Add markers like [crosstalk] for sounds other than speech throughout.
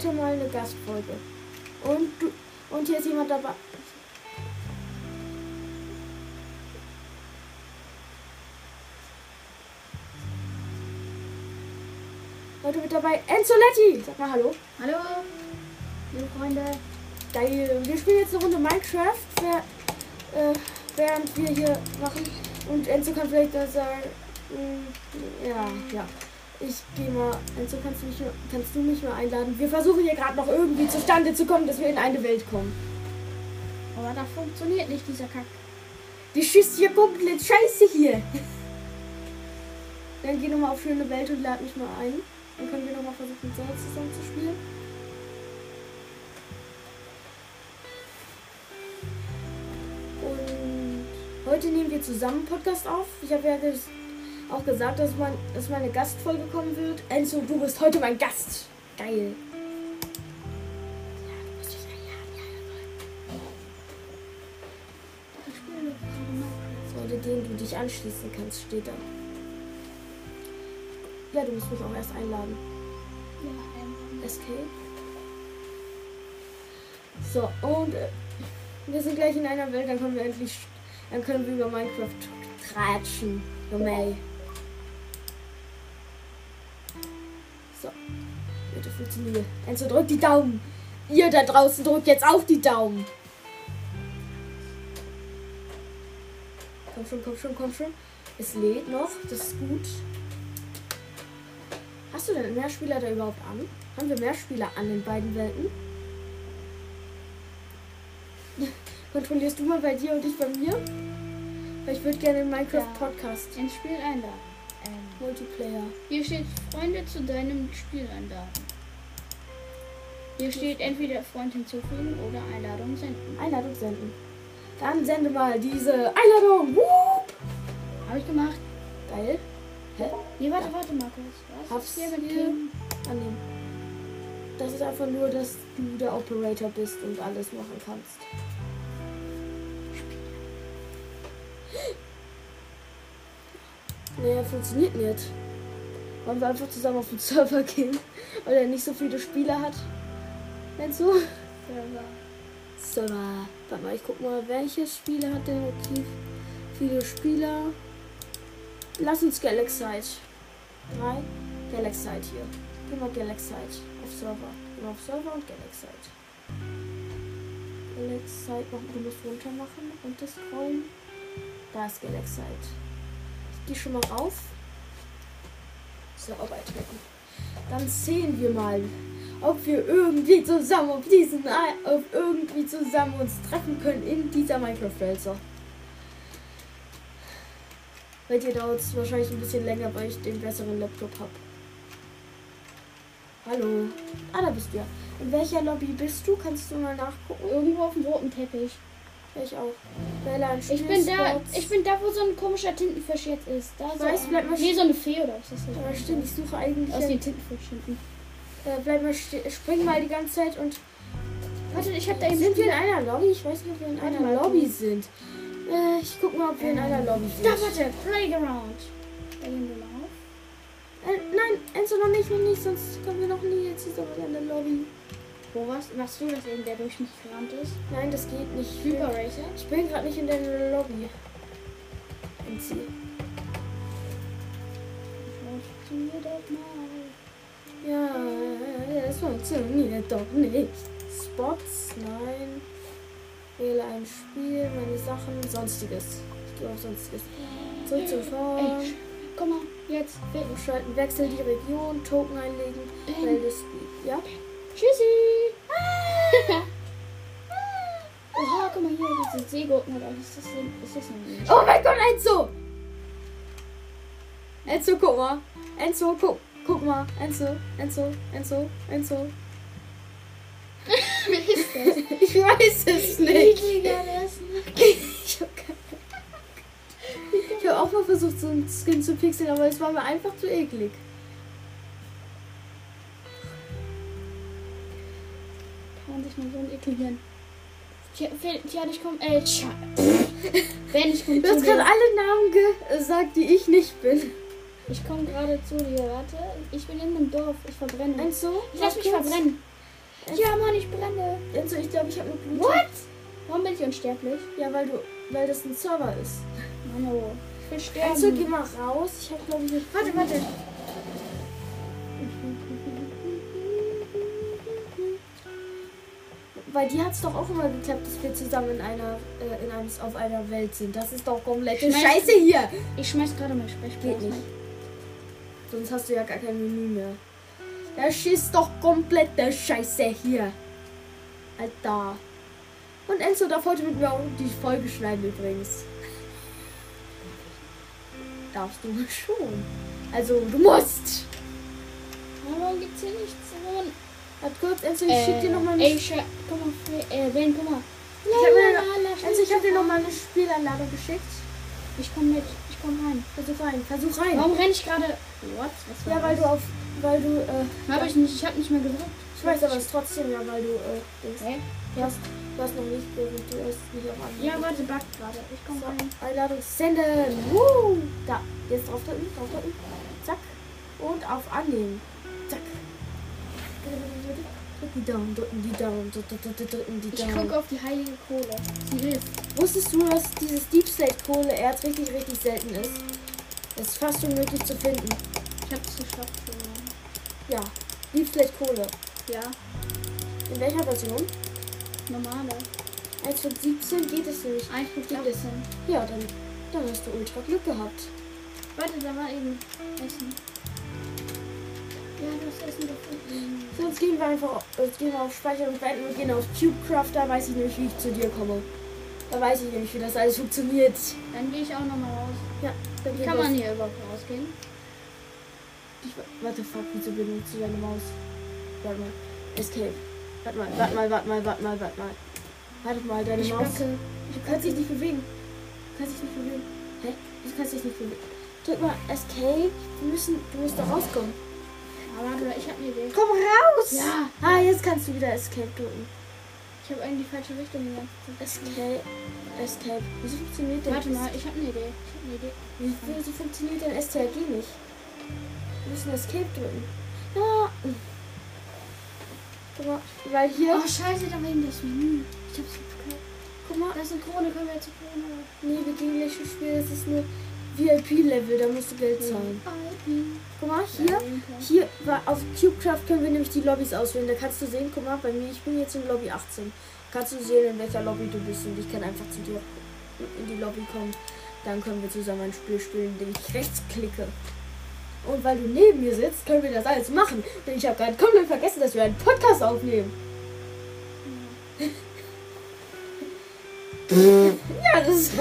heute mal eine Gastfolge. Und du, und hier ist jemand dabei. Heute mit dabei Enzoletti. Sag mal Hallo. Hallo, liebe Freunde. Geil. Wir spielen jetzt eine Runde Minecraft, wer, äh, während wir hier machen. Und Enzo kann vielleicht da sagen. mm, Ja, ja. Ich gehe mal. Enzo, kannst du, mich, mal- kannst du mich mal einladen? Wir versuchen hier gerade noch irgendwie zustande zu kommen, dass wir in eine Welt kommen. Aber das funktioniert nicht, dieser Kack. Die schießt hier komplett scheiße hier. [laughs] Dann geh nochmal auf schöne Welt und lad mich mal ein. Dann können wir nochmal versuchen, so zusammen zu spielen. Und heute nehmen wir zusammen Podcast auf. Ich habe ja ges- auch gesagt, dass, mein, dass meine Gastfolge kommen wird. Enzo, du bist heute mein Gast. Geil. Einladen. Leute, denen du dich anschließen kannst, steht da. Ja, du musst mich auch erst einladen. Ja, ähm, Escape. So, und äh, wir sind gleich in einer Welt, dann können wir endlich, dann können wir über Minecraft tratschen. Junge. Bitte. Enzo, drück die Daumen. Ihr da draußen drückt jetzt auch die Daumen. Komm schon, komm schon, komm schon. Es lädt noch, das ist gut. Hast du denn mehr Spieler da überhaupt an? Haben wir mehr Spieler an den beiden Welten? [laughs] Kontrollierst du mal bei dir und ich bei mir? Weil ich würde gerne in Minecraft Ja. Podcast ins Spiel einladen. Ähm, Multiplayer. hier steht Freunde zu deinem Spiel einladen. Hier steht entweder Freund hinzufügen oder Einladung senden. Einladung senden. Dann sende mal diese Einladung. Wupp. Habe ich gemacht. Geil. Hä? Nee, warte, warte, Markus. Was Hab's hier mit. Kim? Annehmen. Das ist einfach nur, dass du der Operator bist und alles machen kannst. Naja, funktioniert nicht. Wollen wir einfach zusammen auf den Server gehen, weil er nicht so viele Spieler hat. Wenn so. Server. Warte mal, ich guck mal, welche Spiele hat denn aktiv viele Spieler? Lass uns Galaxite. Drei. Galaxite hier. Geh mal Galaxite auf Server. Geh mal auf Server und Galaxite. Galaxite. Du musst runter machen und das scrollen. Da ist Galaxite. Ich geh schon mal rauf. Server beitreten. Dann sehen wir mal, ob wir irgendwie zusammen auf diesen auf irgendwie zusammen uns treffen können in dieser Minecraft-Welt. Bei dir dauert es wahrscheinlich ein bisschen länger, weil ich den besseren Laptop habe. Hallo. Ah, da bist du ja. In welcher Lobby bist du? Kannst du mal nachgucken? Irgendwo auf dem roten Teppich. Ich auch. Ein Ich bin da, ich bin da, wo so ein komischer Tintenfisch jetzt ist. Da so. weiß, bleib mal nee, so eine Fee oder was ist das? Aber stimmt, ich suche eigentlich. Aus den Tintenfisch hinten. Äh, bleib mal spring mal die ganze Zeit und. Warte, ich hab da eben. Sind wir in einer Lobby? Ich weiß nicht, ob wir in Warte einer mal, Lobby sind. Äh, ich guck mal, ob wir in einer Lobby sind. Da, warte, Playground. Da gehen wir mal auf. Äh, nein, Enzo noch nicht, noch nicht, sonst kommen wir noch nie jetzt zusammen in der Lobby. Wo warst, warst du das eben, der durch mich gerannt ist? Nein, das geht nicht. Hyper Racer? Ich bin gerade nicht in der Lobby. Enzi. Funktioniert doch mal. Ja, es funktioniert doch nicht. Spots, nein. Wähle ein Spiel, meine Sachen, sonstiges. Ich gehe auf sonstiges. Zurück zum Form. Ey, komm mal, jetzt. Umschalten, wechsel die Region, Token einlegen, wähle Speed. Ja? Tschüssi. [laughs] Oha, guck mal hier, diese Seegurken oder was ist das denn? Ist das denn? Oh mein Gott, Enzo! Enzo, guck mal. Enzo, guck, guck mal. Enzo, Enzo, Enzo, Enzo. [laughs] Wer ist das? [laughs] Ich weiß es nicht. Der ist [laughs] Ich habe hab auch mal versucht, so einen Skin zu pixeln, aber es war mir einfach zu eklig. Kann man sich mal so einen ekligen. Tja, tja, ich komm. Äh, tja. Wenn ich komm Du hast gerade alle Namen gesagt, die ich nicht bin. Ich komme gerade zu dir, warte. Ich bin in einem Dorf. Ich verbrenne. Enzo? Ich lass mich kurz. verbrennen. Ja, Mann, ich brenne. Enzo, ich glaube, ich habe eine Blut. What? Warum bin ich unsterblich? Ja, weil du, weil das ein Server ist. [laughs] Mano, ich will sterben. Enzo, geh mal raus. Ich habe glaube ich. eine- Warte, warte. [laughs] Bei dir hat es doch auch immer geklappt, dass wir zusammen in einer, äh, in einem, auf einer Welt sind. Das ist doch komplette Schmeiß- Scheiße hier. Ich schmeiß gerade mein Sprechblasen. Geht nicht. Sonst hast du ja gar kein Menü mehr. Das ist doch komplette Scheiße hier. Alter. Und Enzo darf heute mit mir auch die Folge schneiden übrigens. [laughs] Darfst du schon. Also, du musst. Warum gibt's hier nichts? Warum? Warte kurz, Enzo, ich schick dir nochmal eine, Ey, Scha guck mal, äh, Ben, guck mal. Ich hab mir- Enzo, ich hab dir noch mal eine Spielanlage geschickt. Ich komm mit. Komm rein. Versuch rein, versuch rein. Warum renn ich gerade? What? Was war Ja, weil du das? auf, weil du, äh, Hab ich nicht. Ich hab nicht mehr gedrückt. ich weiß aber es trotzdem ja, weil du, äh, denkst, Hä? du hast, du hast noch nicht, du hast nicht auf an. Ja, warte, backt gerade. Ich komm So, rein. Einladung senden. Woo! Da, jetzt drauf drücken, drauf drücken. Zack. Und auf annehmen. Drücken die Daumen, drücken die Daumen, drücken die die Ich Daumen. gucke auf die heilige Kohle. Sie hilft. Wusstest du, dass dieses Deep Slate Kohle Erz richtig, richtig selten ist? Es ist fast unmöglich zu finden. Ich hab's geschafft. Ja, Deep Slate Kohle. Ja, In welcher Version? normale. 1.17 geht es es. Essen. Ja, dann, dann hast du ultra Glück gehabt. Warte, da war eben Essen. Ja, du hast Essen gefunden. Sonst gehen wir einfach jetzt gehen wir auf Speichern und beenden und gehen auf CubeCraft. Da weiß ich nämlich, wie ich zu dir komme. Da weiß ich nämlich, wie das alles funktioniert. Dann gehe ich auch nochmal raus. Ja, dann Wie kann man hier überhaupt rausgehen? Ich, warte, fuck, wieso benutzt du deine Maus? Warte mal. Escape. Warte mal, warte mal, warte mal, warte mal, warte mal. Warte mal, deine Ich Maus. backe. Du kannst dich nicht bewegen. Du kannst dich nicht bewegen. Hä? Du kannst dich nicht bewegen. Drück mal Escape. Wir müssen, du musst da rauskommen. Warte, ich habe eine Idee. Komm raus! Ja. Ah, jetzt kannst du wieder Escape drücken. Ich habe eigentlich die falsche Richtung Zeit. Escape. Escape. Wieso funktioniert denn Warte mal, ich habe eine Idee. Ich habe eine Idee. Wie, wieso funktioniert denn STRG nicht? Wir müssen Escape drücken. Ja. Guck mal, weil hier. Oh, scheiße, da war eben das Menü. Ich hab's nicht gehört. Guck mal. Da ist eine Krone, können wir jetzt zur Krone? Nee, wir gehen gleich schon spielen. Das ist nur VIP-Level, da musst du Geld zahlen. Guck mal, hier. Hier auf CubeCraft können wir nämlich die Lobbys auswählen. Da kannst du sehen, guck mal, bei mir, ich bin jetzt in Lobby 18. Kannst du sehen, in welcher Lobby du bist und ich kann einfach zu dir in die Lobby kommen. Dann können wir zusammen ein Spiel spielen, indem ich rechts klicke. Und weil du neben mir sitzt, können wir das alles machen. Denn ich habe gerade komplett vergessen, dass wir einen Podcast aufnehmen. ja, [laughs] das ist,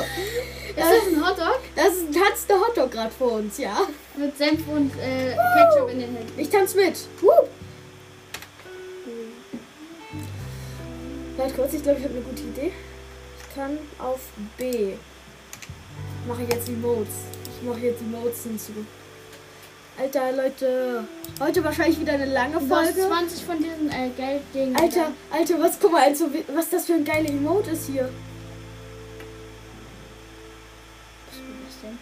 Ist das ein Hotdog? das ist ein tanzender Hotdog gerade vor uns, ja. Mit Senf und äh, Ketchup in den Händen. Ich tanze mit. Woo! Warte kurz, ich glaube, ich habe eine gute Idee. Ich kann auf B. Mache ich jetzt die Modes. Ich mache jetzt die Modes hinzu. Alter, Leute. Heute wahrscheinlich wieder eine lange Du Folge. 20 von diesen äh, Gelddingen. Alter, Alter, was, guck mal, also, was das für ein geiler Emote ist hier. Denn?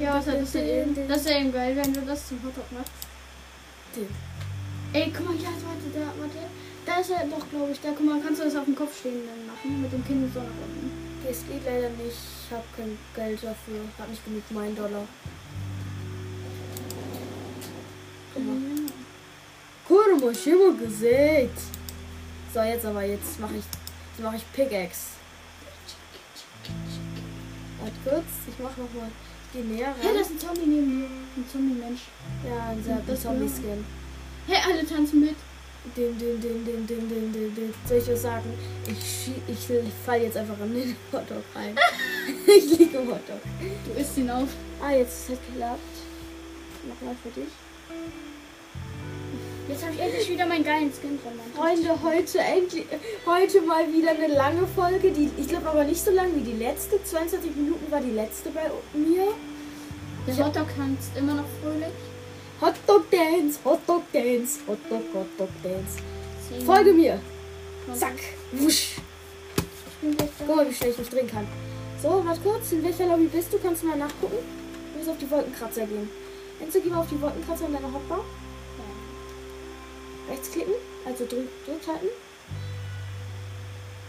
Ja, was hat das denn eben? Das ist ja eben geil, wenn du das zum Hotdog machst. Ey, guck mal, ja, warte, da, warte. Da ist er doch, glaube ich. Da, guck mal, kannst du das auf dem Kopf stehen dann machen? Mit dem Kinn so nach unten. Das geht leider nicht. Ich habe kein Geld dafür. Hab nicht genug mein Dollar. Mal. Ich immer gesehen. So, jetzt aber, jetzt mache ich, jetzt mache ich Pickaxe. Warte kurz, ich mache nochmal, geh näher Hey, da ran. ist ein Zombie neben mir. Ein Zombie-Mensch. Ja, ein Das Zombie-Skin. Hey, alle tanzen mit. Dim, dim, dim, dim, dim, dim, dim, dim. Soll ich was sagen? Ich, schie- ich fall jetzt einfach in den [laughs] Hotdog rein. [laughs] ich liege im Hotdog. Du isst ihn auf. Ah, jetzt ist es geklappt. Nochmal für dich. Jetzt habe ich endlich wieder meinen geilen Skin von meinem Freunde, heute endlich, heute mal wieder eine lange Folge. Die, ich glaube aber nicht so lang wie die letzte. 22 Minuten war die letzte bei mir. Der Hotdog tanzt immer noch fröhlich. Hotdog Dance, Hotdog Dance, Hotdog, Hotdog Dance. Zehn Folge mir. Zack. Wusch. Guck mal, wie schnell ich mich drehen kann. So, warte kurz. In welcher Lobby bist du? Kannst du mal nachgucken? Du musst auf die Wolkenkratzer gehen. Enzo, geh mal auf die Wolkenkratzer in deiner Hotbar. Rechtsklicken. Also drück, drück halten.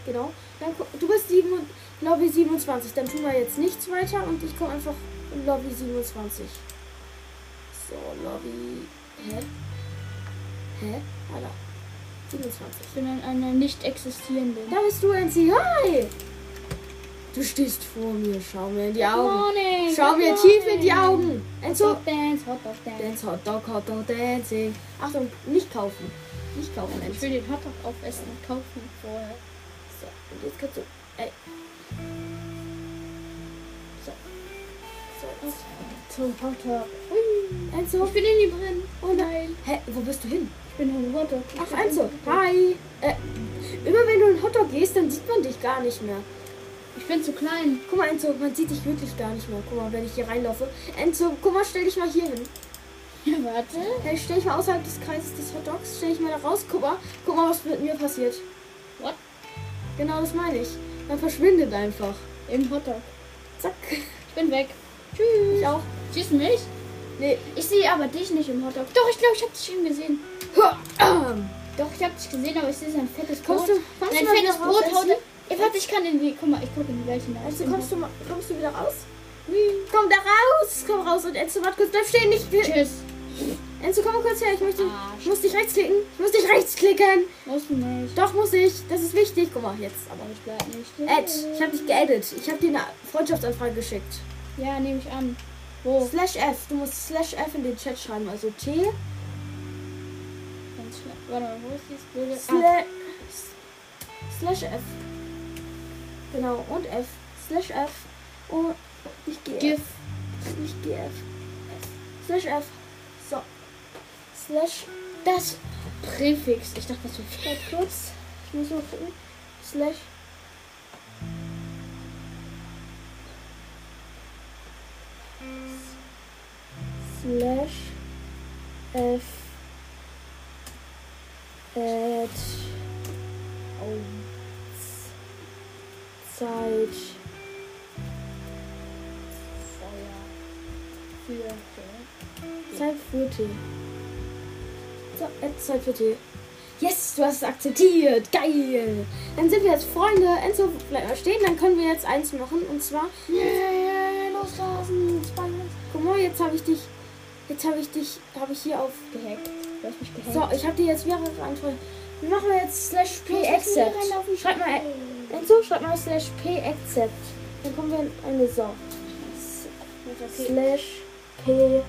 Genau. Dann, du bist sieben, Lobby 27. Dann tun wir jetzt nichts weiter und ich komme einfach in Lobby 27. So, Lobby. Hä? Hä? Alter. 27. Ich bin an einer nicht existierenden. Da bist du, Enzi. Hi! Du stehst vor mir. Schau mir in die Augen. Morning, Schau mir tief in die. Augen. Enzo. Hot Dance, Hot Dog Dance. Dance, Hot Dog, Hot Dog, Dancing. Achtung, nicht kaufen. Nicht kaufen, Ich Enzo. will den Hotdog aufessen und kaufen vorher. So, und jetzt kannst du. Ey. So. So. Zum Hotdog. Enzo. Ich bin in die drin. Oh nein. Hä, wo bist du hin? Ich bin ein Hotdog. Ich Ach, Enzo. Hotdog. Hi. Äh, immer wenn du in Hotdog gehst, dann sieht man dich gar nicht mehr. Ich bin zu klein. Guck mal, Enzo, man sieht dich wirklich gar nicht mehr. Guck mal, wenn ich hier reinlaufe. Enzo, guck mal, stell dich mal hier hin. [laughs] Ja, warte. Hey, stell dich mal außerhalb des Kreises des Hotdogs. Stell dich mal da raus. Guck mal, guck mal, was mit mir passiert. What? Genau, das meine ich. Man verschwindet einfach. Im Hotdog. Zack. Ich bin weg. Ich auch. Siehst du mich? Nee. Ich sehe aber dich nicht im Hotdog. Doch, ich glaube, ich habe dich eben gesehen. Doch, ich habe dich gesehen, aber ich sehe sein fettes Brot. Kommst du, kommst mal fettes? Brot haut. Ey, warte, ich kann in die. Guck mal, ich gucke in die Welt hinaus. Also kommst du, mal, kommst du wieder raus? Komm da raus! Komm raus und Enzo, warte kurz, bleib stehen, nicht. Tschüss. Enzo, komm mal kurz her, ich möchte. Arsch. Ich muss dich rechtsklicken. Ich muss dich rechtsklicken. Musst du nicht. Doch, muss ich. Das ist wichtig. Guck mal, jetzt aber. Ich bleib nicht. Ed, ich habe dich geaddet. Ich habe dir eine Freundschaftsanfrage geschickt. Ja, nehme ich an. Wo? Slash F. Du musst Slash F in den Chat schreiben. Also T. Ganz schnell. Warte mal, wo ist dieses blöde. Sla Slash F. Genau. Und F. Slash F. Und nicht G. GIF. Nicht GF. Slash F. So. Slash. Das Präfix. Ich dachte, das wäre kurz. Ich muss mal gucken. Slash. Slash. F. At. Oh. Zeit. Feuer. Für. Zeit für Tee. So, jetzt Zeit für Tee. Yes, du hast es akzeptiert. Geil. Dann sind wir jetzt Freunde. Enzo, bleib mal stehen. Dann können wir jetzt eins machen. Und zwar. Yeah, loslassen. Guck mal, jetzt habe ich dich. Jetzt habe ich dich. Habe ich hier auf. Gehackt. Du hast mich gehackt. So, ich habe dir jetzt mehrere Antworten. Wir machen jetzt slash p Los. Schreib mal. Enzo, schreib mal slash p accept. Dann kommen wir in eine so. Okay. Slash p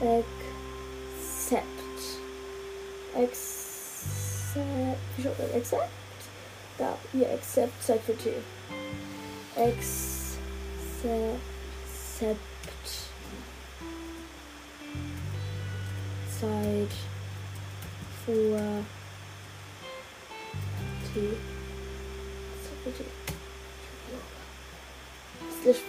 accept. Accept. Accept? Da, hier, accept, Zeit für T. Accept. Zeit für T. Zeit für T. Slash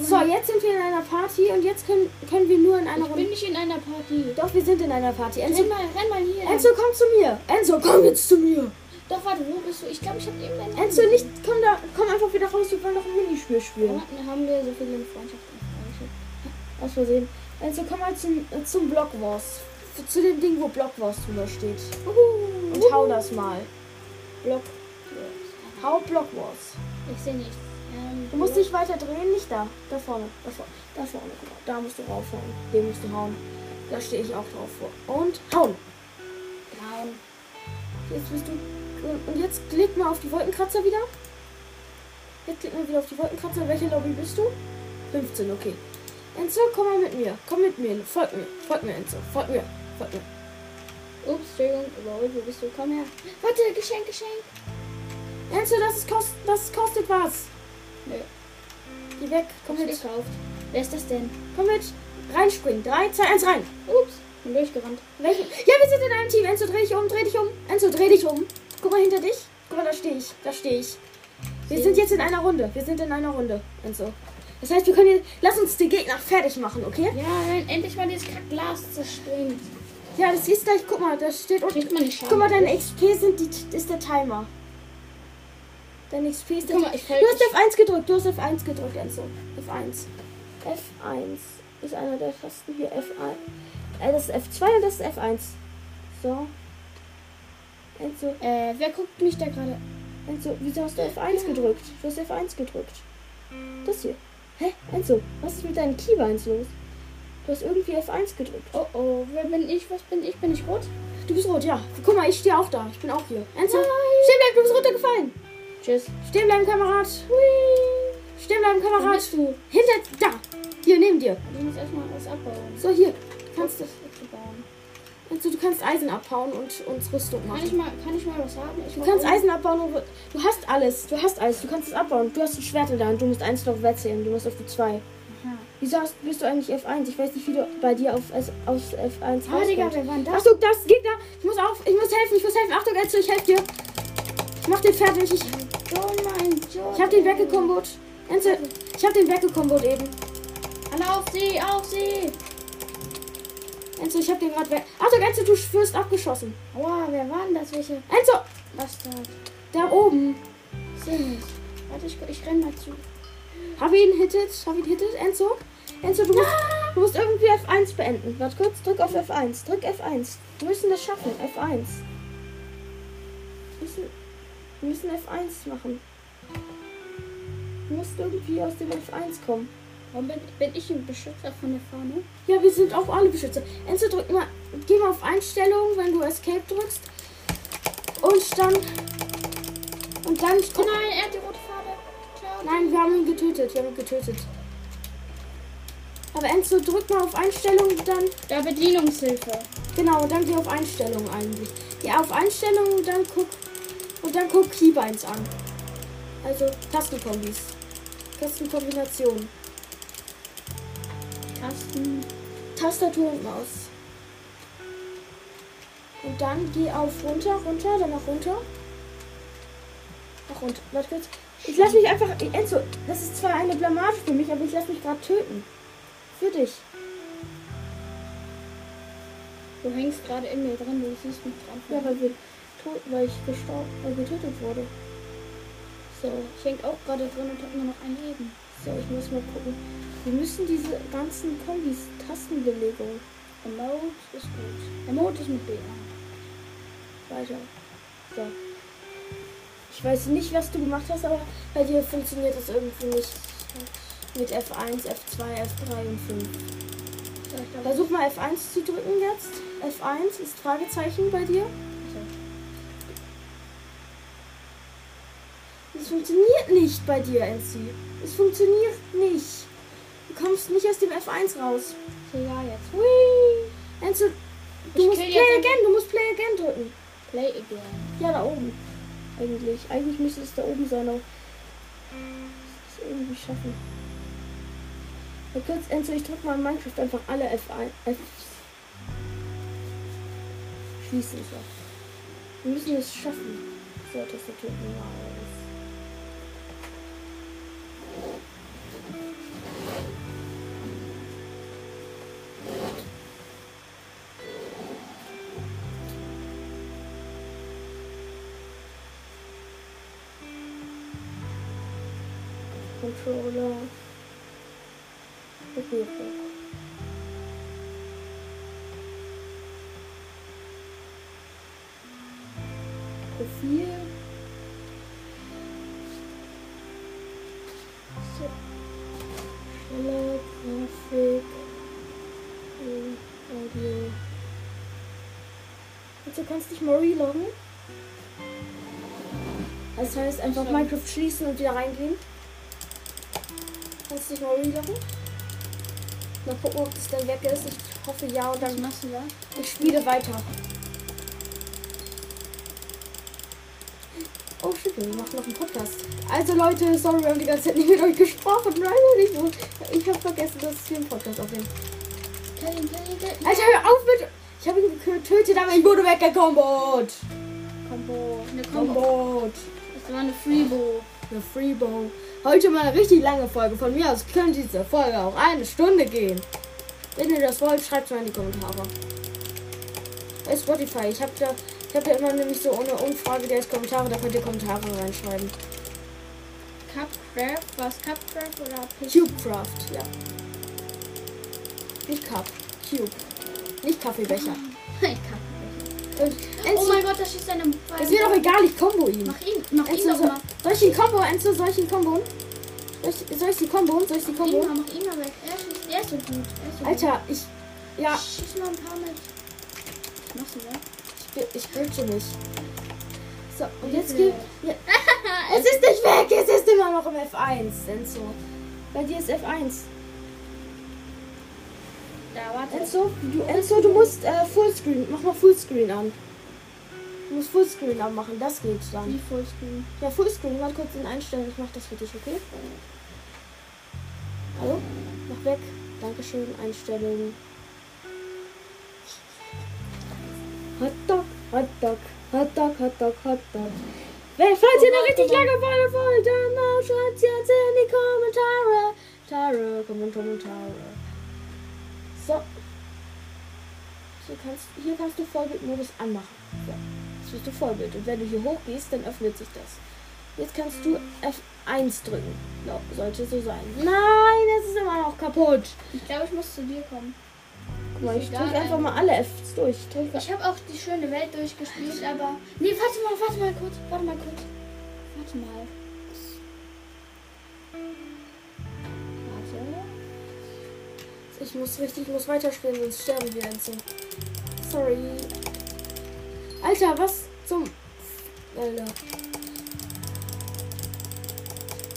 so, jetzt sind wir in einer Party und jetzt können, können wir nur in einer Ich bin Runde. nicht in einer Party. Doch, wir sind in einer Party. Enzo, Renn mal, renn mal hier. Enzo, komm zu mir. Enzo, komm jetzt zu mir. Doch, warte, wo bist du? Ich glaube, ich habe eben deinen Enzo, nicht, komm da, komm einfach wieder raus. Wir wollen noch ein Minispiel spielen. Dann haben wir so viele Freundschaften. Aus Versehen. Enzo, komm mal zum, äh, zum Block Wars. Zu, dem Ding, wo Block Wars drüber steht. Und hau das mal. Block. Hau Block Wars. Ich sehe nichts. Ähm, Du musst dich weiter drehen, nicht da. Da vorne. Da vorne. Da vorne. Da musst du raufhauen. Den musst du hauen. Da stehe ich auch drauf vor. Und hauen. Down. Jetzt bist du. Und jetzt klick mal auf die Wolkenkratzer wieder. Jetzt klick mal wieder auf die Wolkenkratzer. Welche Lobby bist du? 15, okay. Enzo, komm mal mit mir. Komm mit mir. Folg mir. Folg mir, Enzo. Folg mir. Folg mir. Ups, Entschuldigung, überholt, wo bist du? Komm her. Warte, Geschenk, Geschenk. Enzo, das, ist kost, das kostet was. Nö, Geh weg. Komm mit. gekauft. Wer ist das denn? Komm mit. Reinspringen. 3, 2, 1, rein. Ups, bin durchgerannt. Welchen? Ja, wir sind in einem Team. Enzo, dreh dich um. Dreh dich um. Enzo, dreh dich um. Guck mal hinter dich. Guck mal, da stehe ich. Da stehe ich. Wir sind jetzt in einer Runde. Wir sind in einer Runde, Enzo. Das heißt, wir können jetzt. Lass uns die Gegner fertig machen, okay? Ja, wenn endlich mal dieses Kackglas zerspringt. Ja, das ist gleich. Guck mal, da steht unten. Guck mal, deine XP sind die, ist der Timer. Dein XP ist Guck mal, ich Du hast F1 gedrückt, du hast F1 gedrückt, Enzo. F1. F1 ist einer der Tasten hier. F1. Äh, das ist F2 und das ist F1. So. Enzo, Äh, wer guckt mich da gerade? Enzo, wieso hast du F1 gedrückt? Du hast F1 gedrückt. Das hier. Hä? Enzo, was ist mit deinen Keybeins los? Du hast irgendwie F1 gedrückt. Oh oh, wer bin ich? Was bin ich? Bin ich rot? Du bist rot, ja. Guck mal, ich stehe auch da. Ich bin auch hier. Enzo, stehen bleiben, du bist runtergefallen. Tschüss. Stehen bleiben, Kamerad. Hui. Stehen bleiben, Wo Kamerad. bist du? Hinter, da. Hier, neben dir. Ich muss erstmal alles abbauen. So, hier. Kannst du, abbauen. also, du kannst Eisen abhauen und uns Rüstung Kann ich machen. mal, kann ich mal was haben? Ich Du kannst Eisen abbauen und du hast alles. Du hast alles. Du kannst es abbauen. Du hast ein Schwert in der Hand. Du musst eins noch wechseln. Du musst auf die 2. Aha. Wieso hast, bist du eigentlich F1? Ich weiß nicht, wie du bei dir auf, auf F1 Ah, Digga, wer war das? Achtung, das Gegner. Ich muss auf. Ich muss helfen. Ich muss helfen. Achtung, Enzo, ich helfe dir. Ich mach den fertig. Ich, Oh mein Gott. ich hab den weggekombot. Enzo, ich hab den weggekombot eben. Alle auf sie, auf sie. Enzo, ich hab den gerade weg. Achtung, Enzo, du wirst abgeschossen. Aua, wer war denn das? Welche Enzo, Bastard? da oben. Ich seh nicht. Warte, ich, ich renn mal zu. Hab ihn hittet. Hab ihn hittet, Enzo. Enzo, du musst, du musst irgendwie F1 beenden. Warte kurz, drück auf F1. Drück F1. Wir müssen das schaffen. F1. Wir müssen, wir müssen F1 machen. Du musst irgendwie aus dem F1 kommen. Warum bin, bin ich ein Beschützer von der Fahne? Ja, wir sind auch alle Beschützer. Enzo, drück mal, geh mal auf Einstellungen, wenn du Escape drückst. Und dann. Und dann. Oh nein, er hat die rote Fahne. Klar. Nein, wir haben ihn getötet. Wir haben ihn getötet. Aber Enzo, drück mal auf Einstellungen, dann. Da Bedienungshilfe. Genau, dann geh auf Einstellungen eigentlich. Geh auf Einstellungen dann guck. Und dann guck Keybeins an. Also Tastenkombis. Tastenkombination. Tasten. Tastatur und Maus. Und dann geh auf runter, runter, dann nach runter. Nach runter. Warte kurz. Ich lass mich einfach. Enzo, das ist zwar eine Blamage für mich, aber ich lass mich gerade töten. Für dich. Du hängst gerade in mir drin, du siehst mich dran. Ja, weil wir tot, weil ich gestorben, weil getötet wurde. So, Ich häng auch gerade drin und hab nur noch ein Leben. so, ich muss mal gucken. Wir müssen diese ganzen Kombis, Tastenbelegung Emote ist gut. Emote ist mit B. weiter. So. Ich weiß nicht, was du gemacht hast, aber bei dir funktioniert das irgendwie nicht. Mit F1, F2, F3 und 5. Ja, ich glaube, Versuch mal F1 zu drücken jetzt. F1 ist Fragezeichen bei dir. Funktioniert nicht bei dir, NC. Es funktioniert nicht. Du kommst nicht aus dem F1 raus. so, ja, jetzt. Hui. Enzo, du Ich musst Play again, du musst Play again drücken. Play again. Ja, da oben. Eigentlich. Eigentlich müsste es da oben sein, aber das irgendwie schaffen. Ja, kurz, Enzo, ich drück mal in Minecraft einfach alle F1. F Schließen so. Wir müssen es schaffen. So, Tastatur raus. Controller. Berührung. Profil. So. Schneller, Grafik. Audio. Und du kannst dich mal reloggen. Das heißt einfach. Minecraft schließen und wieder reingehen. Kannst du dich mal reloggen? Mal gucken, ob das dann weg ist. Ich hoffe ja und Was dann machst du da? ich spiele weiter. Oh shit, wir machen noch einen Podcast. Also Leute, sorry, wir haben die ganze Zeit nicht mit euch gesprochen. Nein, ich, ich habe vergessen, dass wir einen Podcast aufnehmen. Alter, hör auf mit... Ich habe ihn getötet, aber ich wurde weggekombot. Combo. Eine. Kombot. Das war eine Freebo. Eine Freebow. Heute mal eine richtig lange Folge. Von mir aus könnte diese Folge auch eine Stunde gehen. Wenn ihr das wollt, schreibt mal in die Kommentare. Bei Spotify. Ich habe da, ich habe da immer nämlich so eine Umfrage, der ist Kommentare, da könnt ihr Kommentare reinschreiben. Cupcraft. Was Cupcraft oder? Cubecraft, ja. Nicht Cup, Cube. Nicht Kaffeebecher. [laughs] Ich Kaffeebecher. Und Oh mein Gott, das ist eine. ist mir doch egal, ich combo ihn. Mach ihn, mach ihn Enzo, doch soll, mal. Soll ich ihn combo? Enzo, soll ich ihn combo? Soll ich, soll ich die combo? Soll ich die Mach ihn combo? mal, mach ihn mal weg. Er ist, er ist so gut. Er ist so Alter, ich, ja, gut. Schieß mal ein paar mit. Was machst du da? ich, ich bridge nicht. So, und jetzt geht, ja, [laughs] es ist nicht weg, es ist immer noch im F1, Enzo. Bei dir ist F1. Da, warte. Enzo, du, Enzo, du musst äh, Fullscreen, mach mal Fullscreen an. Du musst Fullscreen anmachen, das geht dann. Wie Fullscreen. Ja, Fullscreen, mal kurz in Einstellungen, ich mach das für dich, okay? Hallo? Mach weg. Dankeschön, Einstellungen. Hotdog, Hotdog, Hotdog, Hotdog, Hotdog. Wenn, falls ihr eine richtig lange Folge wollt, dann schreibt jetzt in die Kommentare. Tare, Komment- Kommentare. So. Hier kannst, hier kannst du Vollbildmodus anmachen. So. Bist du Vollbild. Und wenn du hier hochgehst, dann öffnet sich das. Jetzt kannst du F1 drücken. No, sollte so sein. Nein, es ist immer noch kaputt. Ich glaube, ich muss zu dir kommen. Guck mal, ich drücke einfach ähm, mal alle Fs durch. Ich Ich habe auch die schöne Welt durchgespielt, aber. Nee, warte mal, warte mal kurz. Warte mal kurz. Warte mal. Warte. Ich muss richtig, ich muss weiterspielen, sonst sterben wir Enzo. Sorry. Alter, was zum... Alter.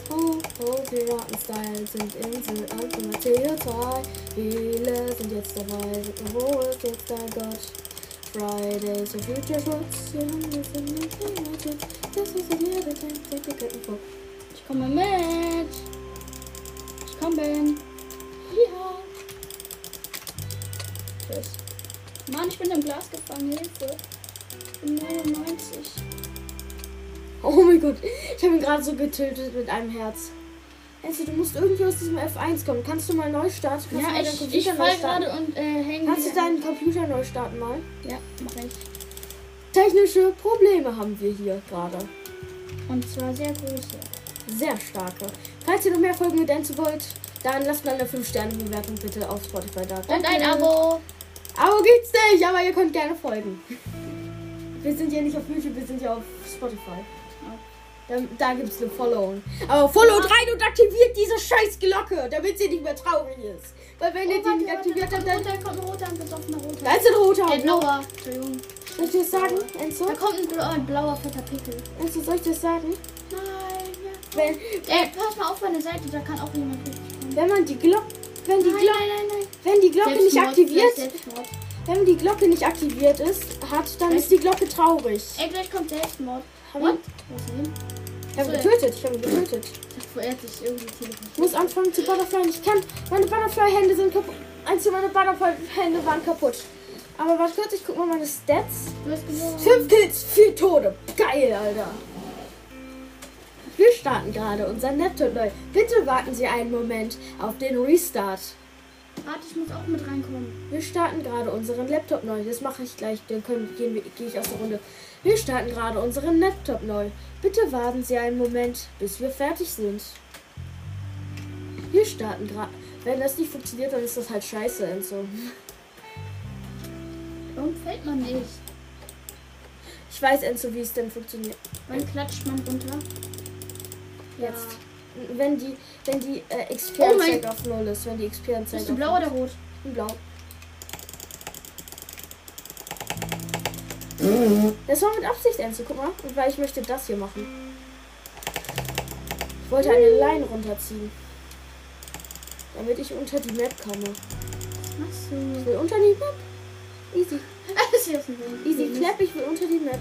Oh, oh, Piraten-Style sind Insel Ultimate 2. Viele sind jetzt dabei. Wo ist jetzt dein Gott? Fridays for Future Schutz. Wir sind nicht verraten. Das ist jeder Tag, der Kettenbock. Ich komme mit. Ich komme. Ja. Tschüss. Mann, ich bin im Glas gefangen. Hilfe. Ich bin 99. Oh mein Gott, ich habe ihn gerade so getötet mit einem Herz. Also, du musst irgendwie aus diesem F1 kommen. Kannst du mal neu starten? Kannst Ja, ich, Computer ich fall gerade und äh, hänge. Kannst du deinen Computer neu starten mal? Ja, mach ich. Technische Probleme haben wir hier gerade. Und zwar sehr große. Sehr starke. Falls ihr noch mehr Folgen mit Enzo wollt, dann lasst mal eine 5-Sterne-Bewertung bitte auf Spotify da. Und ein. Abo. Abo gibt's nicht, aber ihr könnt gerne folgen. Wir sind ja nicht auf YouTube, wir sind ja auf Spotify. Da, da gibt's eine Follow. Aber Follow rein und aktiviert diese scheiß Glocke, damit sie nicht mehr traurig ist. Weil wenn ihr Oh, die nicht aktiviert habt, dann... Da kommt ein roter, ein besoffener roter. Da ist ein roter. Ein blauer. Entschuldigung. Soll ich dir das sagen, Enzo? Da kommt ein blauer, blauer fetter Pickel. Enzo, soll ich dir das sagen? Nein, ja. Wenn, Ey, pass mal auf meine Seite, da kann auch jemand durchkommen. wenn man die Glocke... Wenn die, Nein, Glo nein, nein, nein. wenn die Glocke nicht aktiviert. Wenn die Glocke nicht aktiviert ist, hat, dann ist die Glocke traurig. Ey, gleich kommt Selbstmord. Hab What? Ich habe ihn getötet, ich habe ihn getötet. Ich hat sich irgendwie. Ich muss anfangen zu Butterfly. Ich kann. Meine Butterfly-Hände sind kaputt. Eins meiner Butterfly-Hände waren kaputt. Aber warte kurz, ich guck mal meine Stats. Du hast gewonnen. Fünf Kills, vier Tode. Geil, Alter. Wir starten gerade unser Laptop neu. Bitte warten Sie einen Moment auf den Restart. Warte, ich muss auch mit reinkommen. Wir starten gerade unseren Laptop neu. Das mache ich gleich. Dann können, gehen wir, gehe ich aus der Runde. Wir starten gerade unseren Laptop neu. Bitte warten Sie einen Moment, bis wir fertig sind. Wir starten gerade. Wenn das nicht funktioniert, dann ist das halt scheiße und so. Warum fällt man nicht? Ich weiß, Enzo, wie es denn funktioniert. Wann klatscht man runter? Jetzt. Wenn die, wenn die äh, Oh XP-Anzeige mein- auf Null ist. Wenn die XP-Anzeige Bist du blau oder rot? ist. Ich blau. Das war mit Absicht, Enzo. Guck mal. Und weil ich möchte das hier machen. Ich wollte eine Line runterziehen. Damit ich unter die Map komme. Ich du? will unter die Map. Easy. [laughs] Ist. Easy clap, ich will unter die Map.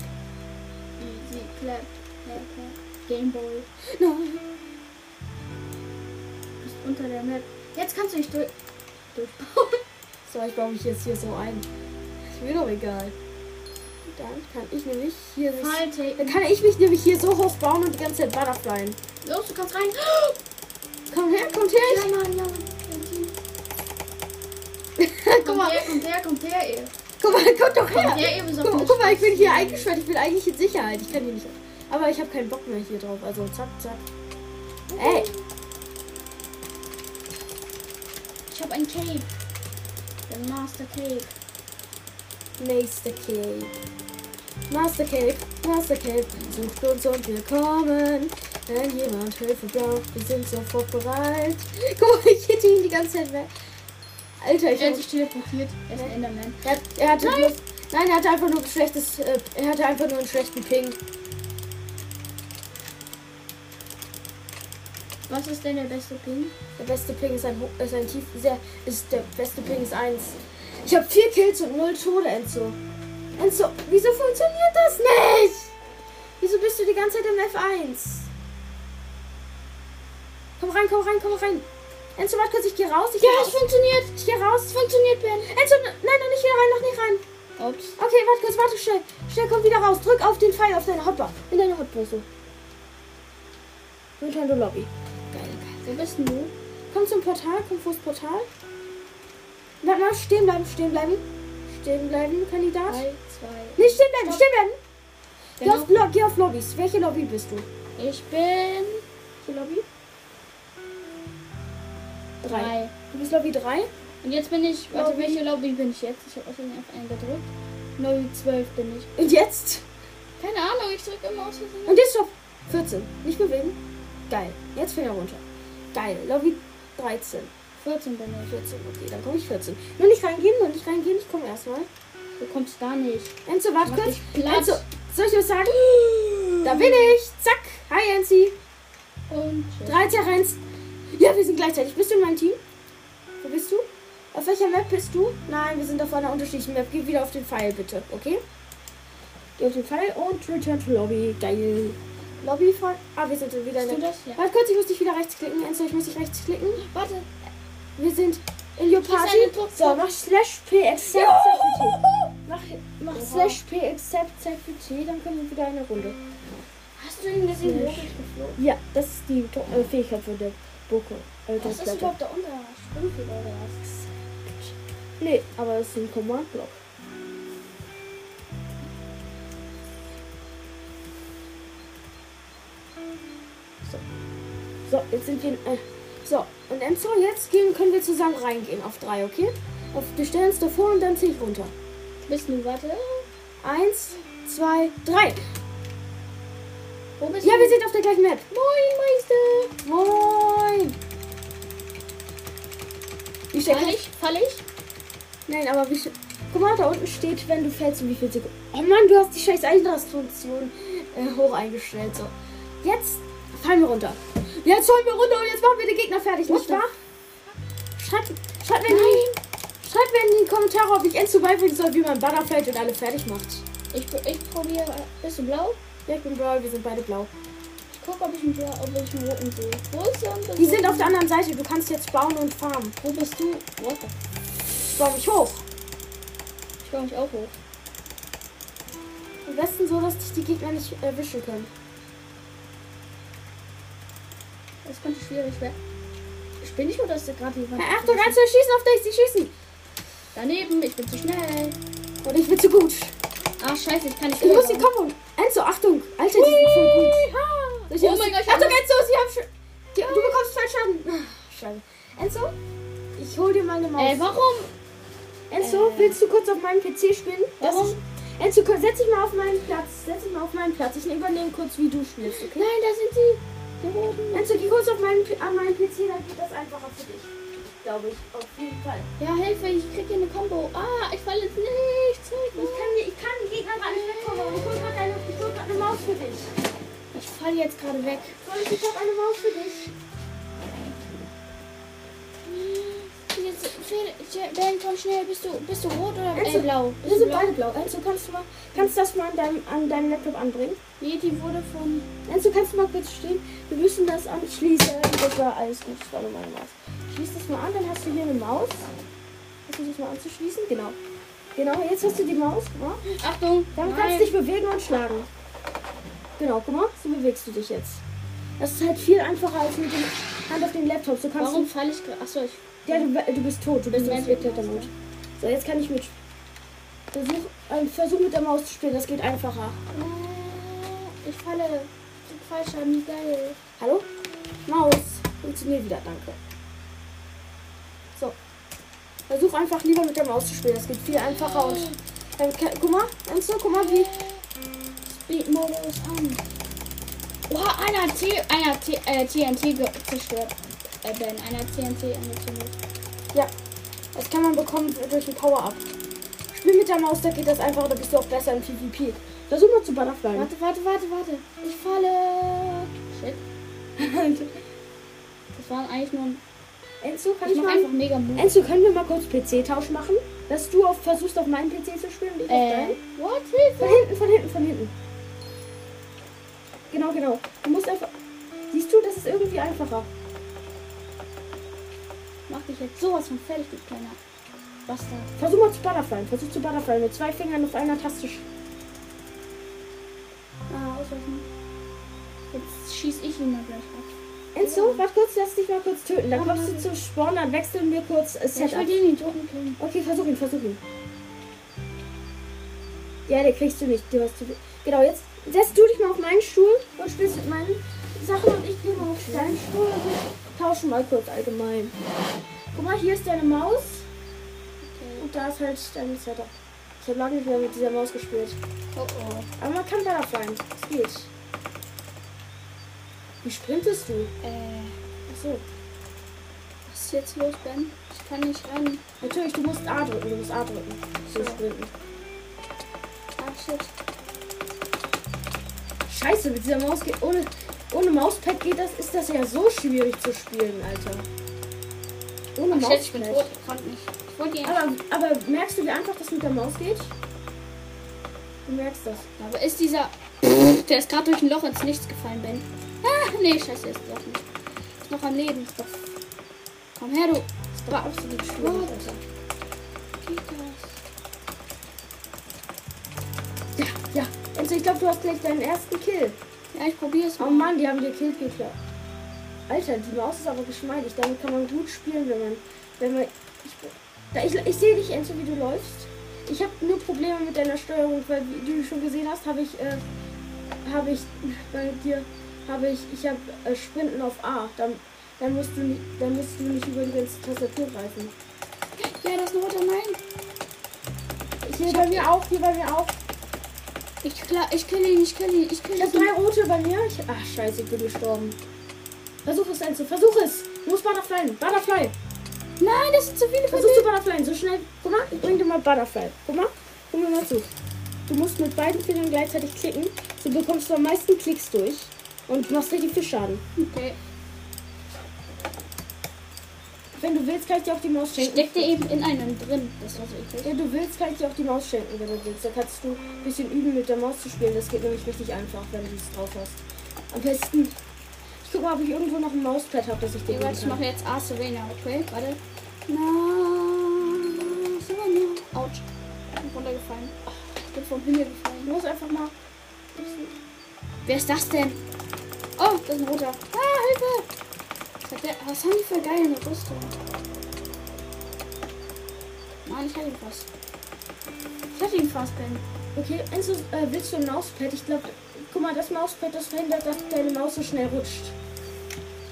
Easy clap. clap, clap. Gameboy. Nein. Unter der Map. Jetzt kannst du nicht durch. durchbauen. [laughs] So, ich baue mich jetzt hier so ein. Ist mir doch egal. Dann kann ich nämlich hier mich. Dann kann ich mich nämlich hier so hoch bauen und die ganze Zeit butterflyen. Los, du kannst rein. [gasps] Komm her, kommt her. Ja, Mann, ja, Mann. [laughs] Guck mal, her, kommt her, kommt her, ihr. guck mal, kommt doch Kommt her. her, ihr Guck, guck mal, ich bin hier eingesperrt. Ich bin eigentlich in Sicherheit. Ich kann hier nicht. Aber ich habe keinen Bock mehr hier drauf. Also zack, zack. Den Cape. Den Master Cape. Master Cape. Master Cape, Master Cape, sucht uns und wir kommen. Wenn jemand Hilfe braucht, wir sind sofort bereit. [laughs] Guck mal, ich hätte ihn die ganze Zeit weg. Alter, ich hab, sich teleportiert. Er ist ein Enderman. er, hat- er hatte nein. Bloß, nein, er hatte einfach nur ein schlechtes, äh, er hatte einfach nur einen schlechten Ping. Was ist denn der beste Ping? Der beste Ping ist ein, ist ein tief, sehr, ist der beste Ping ist eins. Ich habe vier Kills und null Tode, Enzo. Enzo, wieso funktioniert das nicht? Wieso bist du die ganze Zeit im F1? Komm rein, komm rein, komm rein. Enzo, warte kurz, ich gehe raus. Ich geh Ja, es funktioniert. Ich gehe raus. Es funktioniert, Ben. Enzo, nein, noch nicht hier rein, noch nicht rein. Ups. Okay, warte kurz, warte schnell. Schnell, komm wieder raus. Drück auf den Pfeil auf deine Hotbar. In deine Hotbar so. Nintendo Lobby. Wo bist denn du? Komm zum Portal, komm vors Portal. Bleib mal stehen bleiben, stehen bleiben. Stehen bleiben, Kandidat. Drei, zwei. Nicht stehen bleiben, stehen bleiben. Geh, auf, Lo- geh auf Lobbys. Welche Lobby bist du? Ich bin Welche Lobby? Drei. drei. Du bist Lobby 3? Und jetzt bin ich. Warte, Lobby. welche Lobby bin ich jetzt? Ich habe aus Versehen auf einen gedrückt. Lobby 12 bin ich. Und jetzt? Keine Ahnung, ich drücke immer aus. Und jetzt Stopp. 14. Nicht bewegen. Geil. Jetzt Finger runter. Geil. Lobby 13. 14 bin ich. 14. Okay, dann komme ich 14. Nur nicht reingehen, nur nicht reingehen. Ich komme erstmal. Du kommst gar nicht. Enzo, warte kurz. Enzo, soll ich was sagen? Da bin ich. Zack. Hi, Enzi. Und tschüss. 13 1. Ja, wir sind gleichzeitig. Bist du in meinem Team? Wo bist du? Auf welcher Map bist du? Nein, wir sind auf einer unterschiedlichen Map. Geh wieder auf den Pfeil, bitte. Okay? Geh auf den Pfeil und return to Lobby. Geil. Lobby von. Ah, wir sind wieder in der. das? Ja. Warte kurz, ich muss dich wieder rechts klicken. Enzo, ich muss dich rechts klicken. Warte. Wir sind in your party. So, mach slash p accept. Mach, mach Oha. slash p accept dann können wir wieder eine Runde. Hast du ihn gesehen? Geflogen? Ja, das ist die äh, Fähigkeit von der Boko. Äh, Was ist überhaupt da unter? Oder was? Nee, aber es ist ein Command-Block. So. So, jetzt sind wir. Äh, so, und Enzo, jetzt gehen, können wir zusammen reingehen auf drei, okay? Auf, wir stellen uns davor und dann zähle ich runter. Bist du? Warte. Eins, zwei, drei. Wo bist Ja, du? wir sind auf der gleichen Map. Moin, Meister. Moin! Wie schnell Fall ich? Fall ich? Nein, aber wie. Guck mal, da unten steht, wenn du fällst, um wie viel Sekunden. Oh Mann, du hast die scheiß Einrastfunktion äh, hoch eingestellt. So. Jetzt fallen wir runter. Jetzt fallen wir runter und jetzt machen wir den Gegner fertig, nicht wahr? Schreibt, schreibt, mir in die, schreibt mir in die Kommentare, ob ich Enzo beibringen soll, wie man Banner fällt und alle fertig macht. Ich, ich probiere. Bist du blau? Ja, ich bin Brawl, wir sind beide blau. Ich gucke, ob ich einen blau, ob ich einen roten sehe. Wo ist der? Die sind auf der anderen Seite, du kannst jetzt bauen und farmen. Wo bist du? What the? Ich baue mich hoch. Ich komme mich auch hoch. Am besten so, dass dich die Gegner nicht erwischen können. Das könnte schwierig werden. Bin ich oder ist der gerade jemand? Ja, Achtung, Enzo, schießen auf dich, sie schießen. Daneben, ich bin zu schnell. Und ich bin zu gut. Ah, scheiße, ich kann nicht Du musst die kommen. Enzo, Achtung. Alter, die sind voll gut. Soll ich Oh mein Gott, ich Achtung, Enzo, sie haben schon... Die, du bekommst zwei Schaden. Ah, Schade. Enzo, ich hol dir mal eine Maus. Äh, warum? Enzo, äh, willst du kurz auf meinem PC spielen? Dass Warum? Ich, Enzo, setz dich mal auf meinen Platz. Setz dich mal auf meinen Platz. Ich übernehme kurz, wie du spielst, okay? Nein, da sind die. Die roten. Enzo, geh kurz auf meinen, an meinen PC, dann geht das einfacher für dich. Glaube ich, auf jeden Fall. Ja, Hilfe, ich krieg hier eine Combo. Ah, ich falle jetzt nicht. Ich kann, ich kann den Gegner gerade nicht wegkommen, ich hol gerade eine, eine Maus für dich. Ich falle jetzt gerade weg. Soll ich, ich hab eine Maus für dich. Komm schnell. Bist du, bist du rot oder äh, blau? Wir Bist du sind beide blau. Enzo, kannst du mal, kannst das mal an deinem, an deinem Laptop anbringen? Nee, die wurde von. Enzo, kannst du mal kurz stehen? Wir müssen das anschließen. Das war alles gut, das war nur meine Maus. Schließ das mal an, dann hast du hier eine Maus. Hast du das mal anzuschließen? Genau. Genau, jetzt hast du die Maus, mal. Achtung! Damit kannst du dich bewegen und schlagen. Genau, guck mal, so bewegst du dich jetzt. Das ist halt viel einfacher als mit dem Hand auf den Laptop. So kannst Warum falle ich gerade? Achso, ich. Ja, du, du bist tot, du bist im weg. Spectator-Mode. So, jetzt kann ich mit. Versuch, äh, versuch mit der Maus zu spielen, das geht einfacher. Äh, Ich falle. Ich Fallschaden, wie geil. Hallo? Maus. Funktioniert wieder, danke. So. Versuch einfach lieber mit der Maus zu spielen. Das geht viel einfacher und. Dann, kann- guck mal, Enzo, guck mal, wie. Speed-Modus an. Oha, einer T, einer T, äh, TNT zerstört. Äh, Ben, einer TNT angezündet. Ja, das kann man bekommen durch ein Power-Up. Spiel mit der Maus, da geht das einfacher, da bist du auch besser im PvP. Versuch mal zu Butterfly. Warte, warte, warte, warte. Ich falle. Shit. [laughs] Das war eigentlich nur ein. Enzo, kann Ich ich, mal. einfach mega Move. Enzo, können wir mal kurz PC-Tausch machen? Dass du auf, versuchst, auf meinen PC zu spielen und ich auf Äh, deinen? what? Von Hilfe? hinten, von hinten, von hinten. Genau, genau. Du musst einfach. Siehst du, das ist irgendwie einfacher. Mach dich jetzt sowas von fertig, du kleiner Bastard. Versuch mal zu Butterfly. Versuch zu Butterfly mit zwei Fingern auf einer Taste. Ah, ausweichen. Jetzt schieß ich ihn mal gleich ab. Enzo, warte kurz, lass dich mal kurz töten. Dann kommst du zum Spawn, dann wechseln wir kurz äh, Ja, ich Setup. will den Idioten killen. Okay, versuch ihn, versuch ihn. Ja, den kriegst du nicht. Du hast viel. Genau, jetzt setzt du dich mal auf meinen Stuhl und spielst mit meinen Sachen und ich gehe mal auf deinen Stuhl tauschen mal kurz allgemein. Guck mal, hier ist deine Maus Okay. und da ist halt dein Setup. Ich habe lange nicht mehr mit dieser Maus gespielt. Oh oh. Aber man kann Butterfly. Das geht. Wie sprintest du? Äh, Achso. was ist jetzt los, Ben? Ich kann nicht rennen. Natürlich, du musst A drücken. Du musst A drücken. So So. sprinten. Ah, shit. Scheiße, mit dieser Maus geht ohne, ohne Mauspad geht das, ist das ja so schwierig zu spielen, Alter. Ohne Ach, shit, ich bin Mauspad. tot. Konnte nicht. Ich wollte ihn. Aber, aber merkst du, wie einfach das mit der Maus geht? Du merkst das. Aber ist dieser. Der ist gerade durch ein Loch ins Nichts gefallen, Ben. Ah, nee, scheiße, ist doch nicht. Ist noch am Leben. Ist doch. Komm her, du. Das war absolut schwierig? Alter. Ja, ja. Enzo, ich glaube, du hast gleich deinen ersten Kill. Ja, ich probier's Oh mal. Mann, die haben dir Kill geklaut. Alter, die Maus ist aber geschmeidig. Damit kann man gut spielen, wenn man. Wenn man. Ich, da, ich, ich sehe dich, Enzo, wie du läufst. Ich habe nur Probleme mit deiner Steuerung, weil wie du schon gesehen hast, habe ich. Äh, habe ich bei dir. Habe ich. Ich habe äh, Sprinten auf A. Dann, dann musst du nicht. Dann musst du nicht über die ganze Tastatur greifen. Ja, das ist ein roter Nein. Hier bei mir auch, hier bei mir auch. Ich, klar, ich kill ihn, ich kill ihn, ich kill habe ihn. drei rote bei mir. Ich, ach, scheiße, ich bin gestorben. Versuch es, Enzo, versuch es. Du musst Butterfly. Butterfly. Nein, das sind zu viele Versuch zu. Butterfly. So schnell. Guck mal, ich bring dir mal Butterfly. Guck mal. Guck mir mal zu. Du musst mit beiden Fingern gleichzeitig klicken. So bekommst du am meisten Klicks durch. Und machst richtig viel Schaden. Okay. Wenn du willst, kann ich dir auch die Maus schenken. Steckte eben in einem drin. Das war so eklig. Wenn du willst, kann ich dir auch die Maus schenken, wenn du willst. Da kannst du ein bisschen üben, mit der Maus zu spielen. Das geht nämlich richtig einfach, wenn du es drauf hast. Am besten. Ich guck mal, ob ich irgendwo noch ein Mauspad habe, das ich dir Okay, warte, ich mache jetzt A Serena, okay? Warte. Na, Serena. Autsch. Ich bin runtergefallen. Ich bin vom Himmel gefallen. Musst einfach mal. Wer ist das denn? Oh, das ist ein roter. Ah, Hilfe! Was, hat der, was haben die für geile Rüstung? Mann, ich hatte ihn fast. Ich hatte ihn fast, Ben. Okay, Enzo, äh, willst du ein Mauspad? Ich glaube, guck mal, das Mauspad, das verhindert, dass deine Maus so schnell rutscht.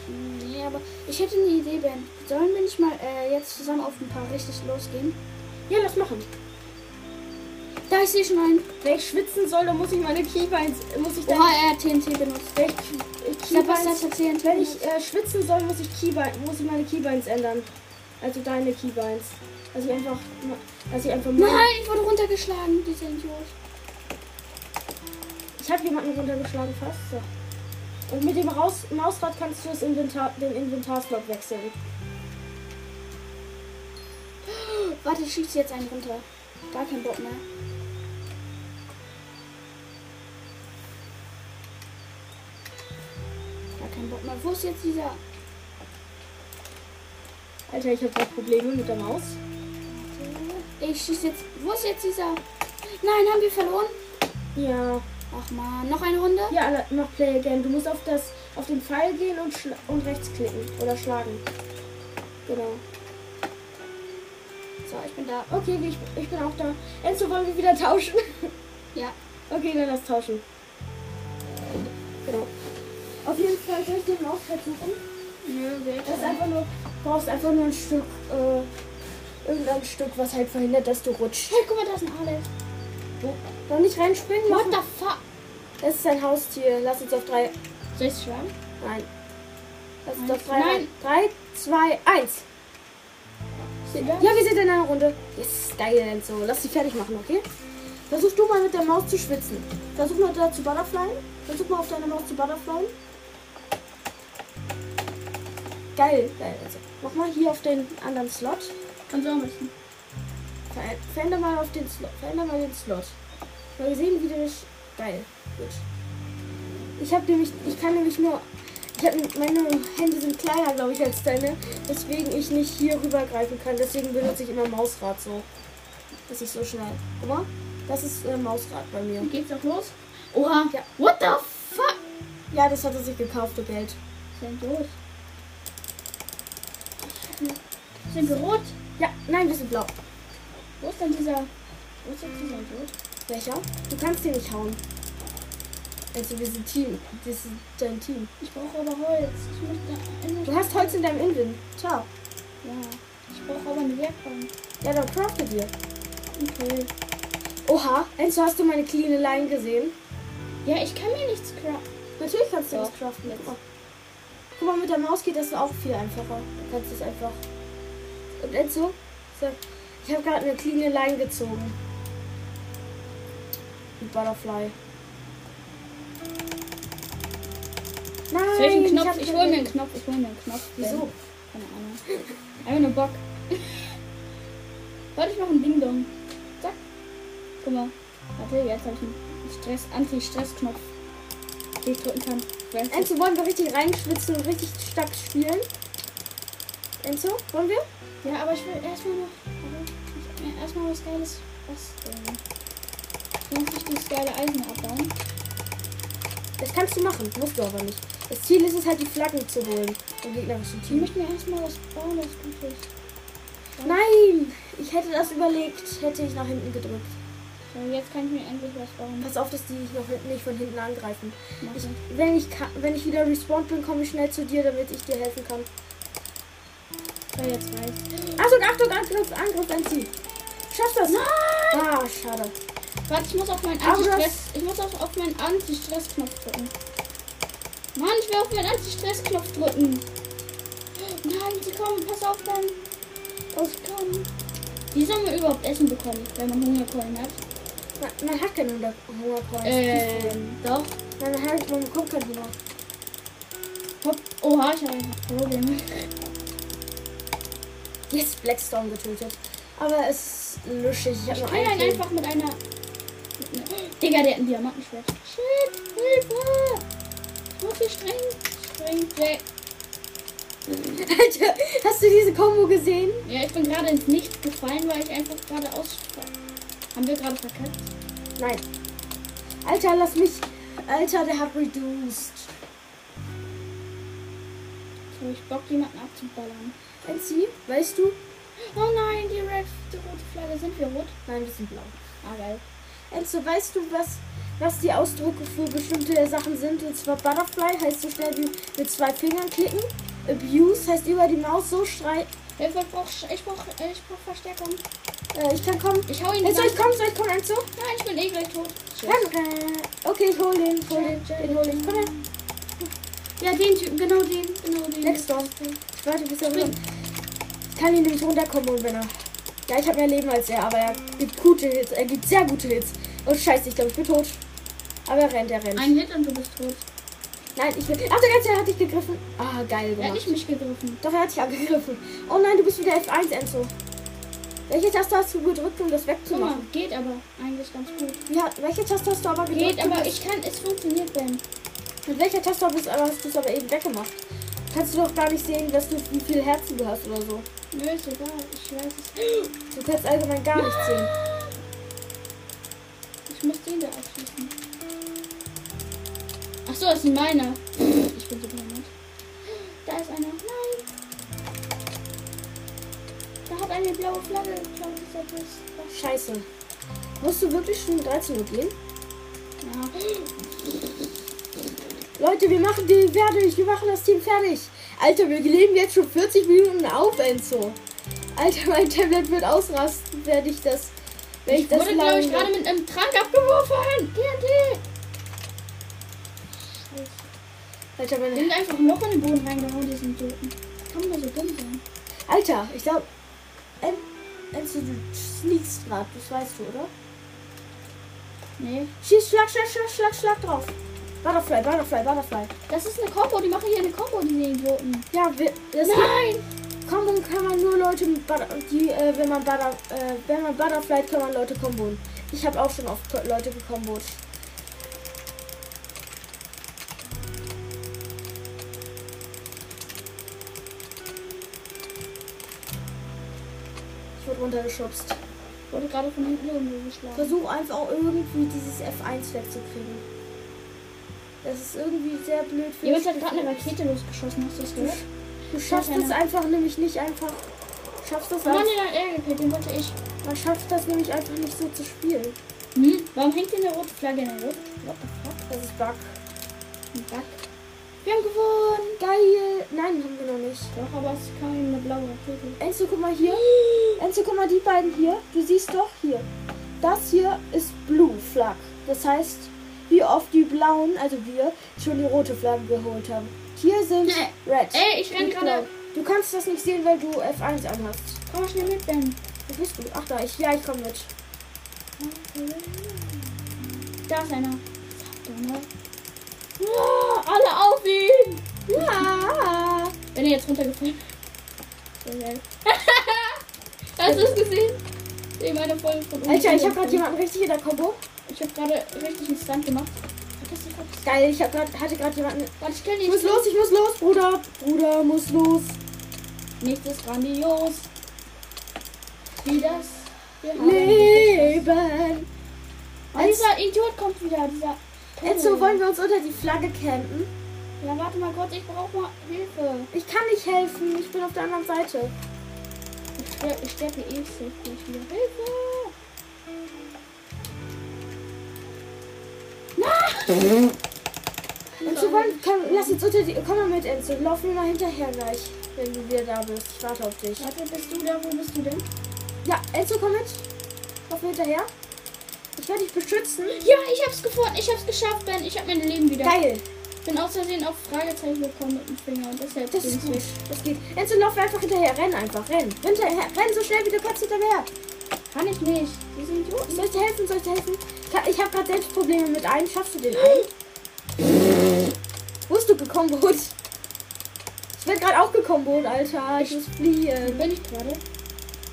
Nee, aber ich hätte eine Idee, Ben. Sollen wir nicht mal äh, jetzt zusammen auf ein paar richtig losgehen? Ja, lass machen. Da, ich sehe schon einen. Wenn ich schwitzen soll, dann muss ich meine Keybinds, muss ich dann, Oha, er hat TNT benutzt. wenn ich, äh, Der Bastard Keybinds, hat TNT wenn ich äh, schwitzen soll, muss ich muss ich meine Keybinds ändern. Also deine Keybinds. Also ich einfach, also ich einfach Nein, ich wurde runtergeschlagen, dieser Idiot. Ich habe jemanden runtergeschlagen fast. So. Und mit dem Raus Mausrad kannst du das Inventar, den Inventarslot wechseln. Warte, ich schieße jetzt einen runter. Gar kein Bock mehr. Gar kein Bock mehr. Wo ist jetzt dieser? Alter, ich habe gerade Probleme mit der Maus. Ich schieße jetzt. Wo ist jetzt dieser? Nein, haben wir verloren? Ja. Ach man, noch eine Runde? Ja, noch Play Again. Du musst auf das auf den Pfeil gehen und, und rechts klicken oder schlagen. Genau. So, ich bin da. Okay, ich, ich bin auch da. Enzo, wollen wir wieder tauschen? Ja. Okay, dann lass tauschen. Genau. Auf jeden Fall soll ich den Mauspad suchen. Nö, Das ist einfach nur, du brauchst einfach nur ein Stück, äh, irgendein Stück, was halt verhindert, dass du rutschst. Hey, guck mal, da ist ein Alex. Noch nicht reinspringen, What the fuck? Das ist ein Haustier. Lass uns auf drei. Soll ich schreiben? Nein. Lass uns auf drei. Nein. Drei, zwei, eins. Ja, wir sind in einer Runde. Yes, geil, Enzo. Lass sie fertig machen, okay? Versuch du mal mit der Maus zu schwitzen. Versuch mal da zu butterflyen. Versuch mal auf deine Maus zu butterflyen. Geil, geil, Enzo. Mach mal hier auf den anderen Slot. Kannst du auch müssen. Ver veränder mal auf den Slot. Veränder mal den Slot. Mal sehen, wie du dich. Geil. Gut. Ich habe nämlich. Ich kann nämlich nur. Ich hab, meine Hände sind kleiner, glaube ich, als deine. Deswegen ich nicht hier rübergreifen kann. Deswegen benutze ich immer Mausrad so. Das ist so schnell. Guck mal. Das ist äh, Mausrad bei mir. Geht's auch los? Oha. Ja. What the fuck? Ja, das hat er sich gekauft, für Geld. Denn los? Sind wir rot? Ja, nein, wir sind blau. Wo ist denn dieser. Wo ist jetzt dieser Rot? Welcher? Du kannst den nicht hauen. Also wir sind Team. Das ist dein Team. Ich brauche aber Holz. Ich möchte Du hast Holz in deinem Inven. Ciao. Ja. Ich brauche aber eine Werkbank. Ja, dann crafte dir. Okay. Oha, Enzo, hast du meine clean Line gesehen? Ja, ich kann mir nichts craften. Natürlich kannst du Doch, das craften. jetzt. Guck mal. Guck mal, mit der Maus geht das auch viel einfacher. Du kannst es einfach. Und Enzo, so, ich habe gerade eine clean Line gezogen. Mit Butterfly. Nein, Soll ich einen ich Knopf? Ich, hole mir einen Knopf. Ich hole mir einen Knopf. Wieso? Keine Ahnung. [laughs] Einfach nur Bock. [laughs] Warte, ich mache einen Ding-Dong. Zack. Guck mal. Warte, jetzt habe ich einen Stress, Anti-Stress-Knopf, den ich drücken kann. Enzo, wollen wir richtig reinschwitzen und richtig stark spielen? Enzo, wollen wir? Ja, aber ich will erstmal noch. Aber ich will erstmal was Geiles. Was denn? Ich muss ich dieses geile Eisen abbauen. Das kannst du machen, musst du aber nicht. Das Ziel ist es halt, die Flaggen zu holen. Im gegnerischen Ich Team. möchte mir erstmal was bauen, das gut ist. Nein! Ich hätte das überlegt, hätte ich nach hinten gedrückt. So, jetzt kann ich mir endlich was bauen. Pass auf, dass die noch nicht von hinten angreifen. Ich, ich. wenn, ich wenn ich wieder respawned bin, komme ich schnell zu dir, damit ich dir helfen kann. So, jetzt reicht's. Achtung, Achtung, Angriff, Angriff, ein Ziel. Schaffst das? Nein! Ah, schade. Warte, ich muss auf meinen Anti-Stress. Ich muss auf, auf meinen Anti-Stress-Knopf drücken. Mann, ich will auf meinen Anti-Stress-Knopf drücken. Nein, sie kommen, pass auf dann. Oh, sie kommen. Wie soll man überhaupt Essen bekommen, wenn man Hungerkeulen hat? Man, man hat keinen Hunger- Hungerpreis. Ähm, doch. Man, hat, man bekommt keinen Hunger. Hopp. Oha, ich habe ein Problem. Jetzt Blackstorm getötet. Aber es ist luschig. Ich habe Ich kann einen einfach mit einer. Mit einer Digga, der hat ein Diamantenschwert. Shit, Hilfe! Ich muss hier streng. Streng. Jack. Alter, hast du diese Combo gesehen? Ja, ich bin gerade ins Nichts gefallen, weil ich einfach gerade aus. Haben wir gerade verkackt? Nein. Alter, lass mich. Alter, der hat reduced. So, ich Bock, jemanden abzuballern. NC, weißt du? Oh nein, die Red, die rote Flagge. Sind wir rot? Nein, wir sind blau. Ah, geil. Enzo, weißt du, was, was die Ausdrucke für bestimmte Sachen sind? Und zwar Butterfly heißt so schnell wie mit zwei Fingern klicken. Abuse heißt über die Maus so schrei. Hilfe, ich brauch, ich brauch, äh, ich brauch Verstärkung. Äh, ich kann kommen. Ich hau ihn Enzo, ich komm, soll ich kommen, Enzo? Nein, ich bin eh gleich tot. Okay, ich hol den, ich hol den, den hol ich. Komm her. Ja, den Typen, genau den, genau den. Blackstorm. Ich warte, bis er runter. Ich kann ihn nämlich runterkommen, wenn er. Ja, ich habe mehr Leben als er, aber er gibt gute Hits. Er gibt sehr gute Hits. Oh, scheiße, ich glaube, ich bin tot. Aber er rennt, er rennt. Ein Hit und du bist tot. Nein, ich bin. Ach, der ganze hat dich gegriffen. Ah, geil Er hat nicht mich gegriffen. Doch, er hat dich angegriffen. Oh nein, du bist wieder F1, Enzo. Welche Taste hast du gedrückt, um das Guck mal, wegzumachen? geht aber eigentlich ganz gut. Ja, welche Taste hast du aber gedrückt? Geht, aber ich kann, es funktioniert, Ben. Mit welcher Taste hast du es aber eben weggemacht? Kannst du doch gar nicht sehen, dass du wie viele Herzen du hast oder so. Nö, ist egal, ich weiß es. Du kannst allgemein gar nichts sehen. Ich muss den da abschließen. Ach so, das sind meine. Ich bin so blöd. Da ist einer. Nein. Da hat eine blaue Flagge geklaut. Das ist was. Scheiße. Musst du wirklich schon um 13 Uhr gehen? Ja. Leute, wir machen den fertig. Wir machen das Team fertig. Alter, wir leben jetzt schon 40 Minuten auf, Enzo. Alter, mein Tablet wird ausrasten, werde ich das. Wenn ich, Ich das wurde, glaube ich, gerade mit einem Trank abgeworfen. TNT. Alter, Die meine, sind einfach noch in den Boden reingehauen, die sind Idioten. Kann man so dumm sein? Alter, ich glaube. Enzo, du sneakst grad, das weißt du, oder? Nee. Schieß, schlag, schlag, schlag, schlag, schlag drauf. Butterfly, Butterfly, Butterfly. Das ist eine Combo, die machen hier eine Combo, diese Idioten. Ja, wir, das Nein! Combo kann man nur Leute mit Butter, die, äh, wenn man Butter, äh, wenn man Butterfly kann man Leute komboen. Ich habe auch schon oft Leute gekombot. Ich wurde runtergeschubst. Wurde gerade von hinten irgendwo geschlagen. Versuch einfach auch irgendwie dieses F1 wegzukriegen. Das ist irgendwie sehr blöd für Jemand hat gerade eine. Rakete losgeschossen, hast du das gehört? Du schaffst das einfach nämlich nicht einfach. Schaffst das den hat er gekillt, den wollte ich. man schafft das nämlich einfach nicht so zu spielen. Hm? Warum hängt denn eine rote Flagge in der Luft? What the fuck? Das ist Bug. Ein Bug. Wir haben gewonnen! Geil. Nein, haben wir noch nicht. Doch, aber es kam eine blaue Rakete. Enzo, guck mal hier. Enzo, guck mal die beiden hier. Du siehst doch hier. Das hier ist Blue Flag. Das heißt, wie oft die blauen, also wir, schon die rote Flagge geholt haben. Hier sind Nee. Red. Ey, ich renn gerade. Du kannst das nicht sehen, weil du F1 anhast. Komm mal schnell mit, Ben. Wo bist du? Ach da, ich, ja, ich komme mit. Da ist einer. Ah, alle auf ihn! Ja. Wenn er jetzt runtergefallen. Hast du es gesehen? Eben eine Folge von Alter, ich habe runtergefallen. gerade jemanden richtig in der Combo. Ich habe gerade richtig einen Stunt gemacht. Nicht? Geil, ich hab grad, hatte gerade jemanden. Warte, ich stell Ich muss los, ich muss los, Bruder. Bruder, muss los. Nichts ist grandios. Wie das. Leben. Oh, dieser Idiot kommt wieder. Dieser. Enzo, wollen wir uns unter die Flagge campen? Ja, warte mal kurz, ich brauche mal Hilfe. Ich kann nicht helfen, ich bin auf der anderen Seite. Ich sterbe, ich sterbe eh safe gleich wieder. Hilfe! Enzo, wollen, komm, lass uns unter die. Komm mal mit, Enzo. Lauf mir mal hinterher gleich, wenn du wieder da bist. Ich warte auf dich. Warte, bist du da? Wo bist du denn? Ja, Enzo, komm mit. Lauf mir hinterher. Ich werde dich beschützen. Ja, ich hab's gefunden. Ich hab's geschafft, Ben. Ich hab mein Leben wieder. Geil. bin aus Versehen auf Fragezeichen gekommen mit dem Finger und deshalb Das ist gut. Das geht. Enzo, lauf einfach hinterher. Renn einfach. Renn. Hinterher. Renn so schnell wie du kannst hinterher. Kann ich nicht. Die sind Idioten. Soll ich dir helfen? Soll ich dir helfen? Ich hab- Ich habe gerade selbst Probleme mit einem. Schaffst du den einen? Wo bist du gekombot? Ich werde gerade auch gekombot, Alter. Ich muss fliehen. bin ich gerade?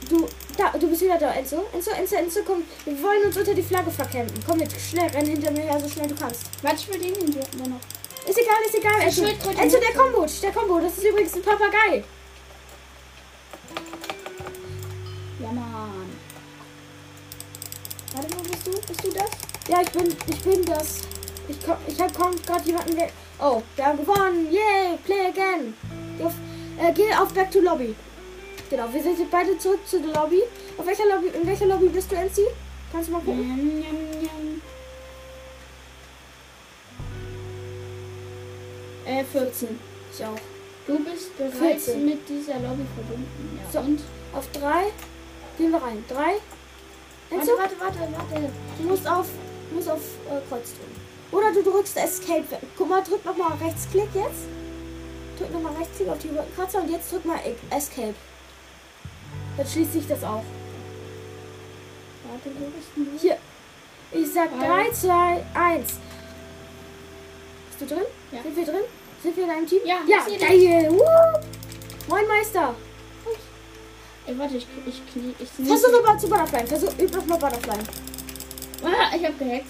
Du, da, du bist wieder da, Enzo. Enzo, Enzo, Enzo, komm. Wir wollen uns unter die Flagge verkämpfen. Komm mit, schnell, renn hinter mir her, so schnell du kannst. Warte, ich will den Idioten da noch. Ist egal, ist egal, Enzo. Enzo, der Kombot, der Kombo. Das ist übrigens ein Papagei. Ja, Mann. Bist du, bist du das? Ja, ich bin, ich bin das. Ich, ich habe kaum gerade jemanden. weg. oh, wir haben gewonnen. Yay, play again. Geh auf, äh, geh auf Back to Lobby. Genau, wir sind jetzt beide zurück zu der Lobby. Auf welcher Lobby, in welcher Lobby bist du, NC? Kannst du mal gucken? Yum, yum, yum. Äh, 14. Ich auch. Du bist bereits 14. mit dieser Lobby verbunden. Ja. So, und? Auf 3 gehen wir rein. 3, Warte, warte, warte, warte. du musst auf, du musst auf äh, Kreuz drücken. Oder du drückst Escape. Guck mal, drück nochmal Rechtsklick jetzt. Drück nochmal Rechtsklick auf die Rückenkratzer und jetzt drück mal E- Escape. Dann schließt sich das auch. Warte, wo bist du? Hier. Ich sag Drei. 3, 2, 1. Bist du drin? Ja. Sind wir drin? Sind wir in einem Team? Ja, ja geil. Moin Meister. Ey, warte, ich, ich knie. Ich Versuch nochmal zu Butterfly. Versuch, üb nochmal Butterfly. Ah, ich hab gehackt.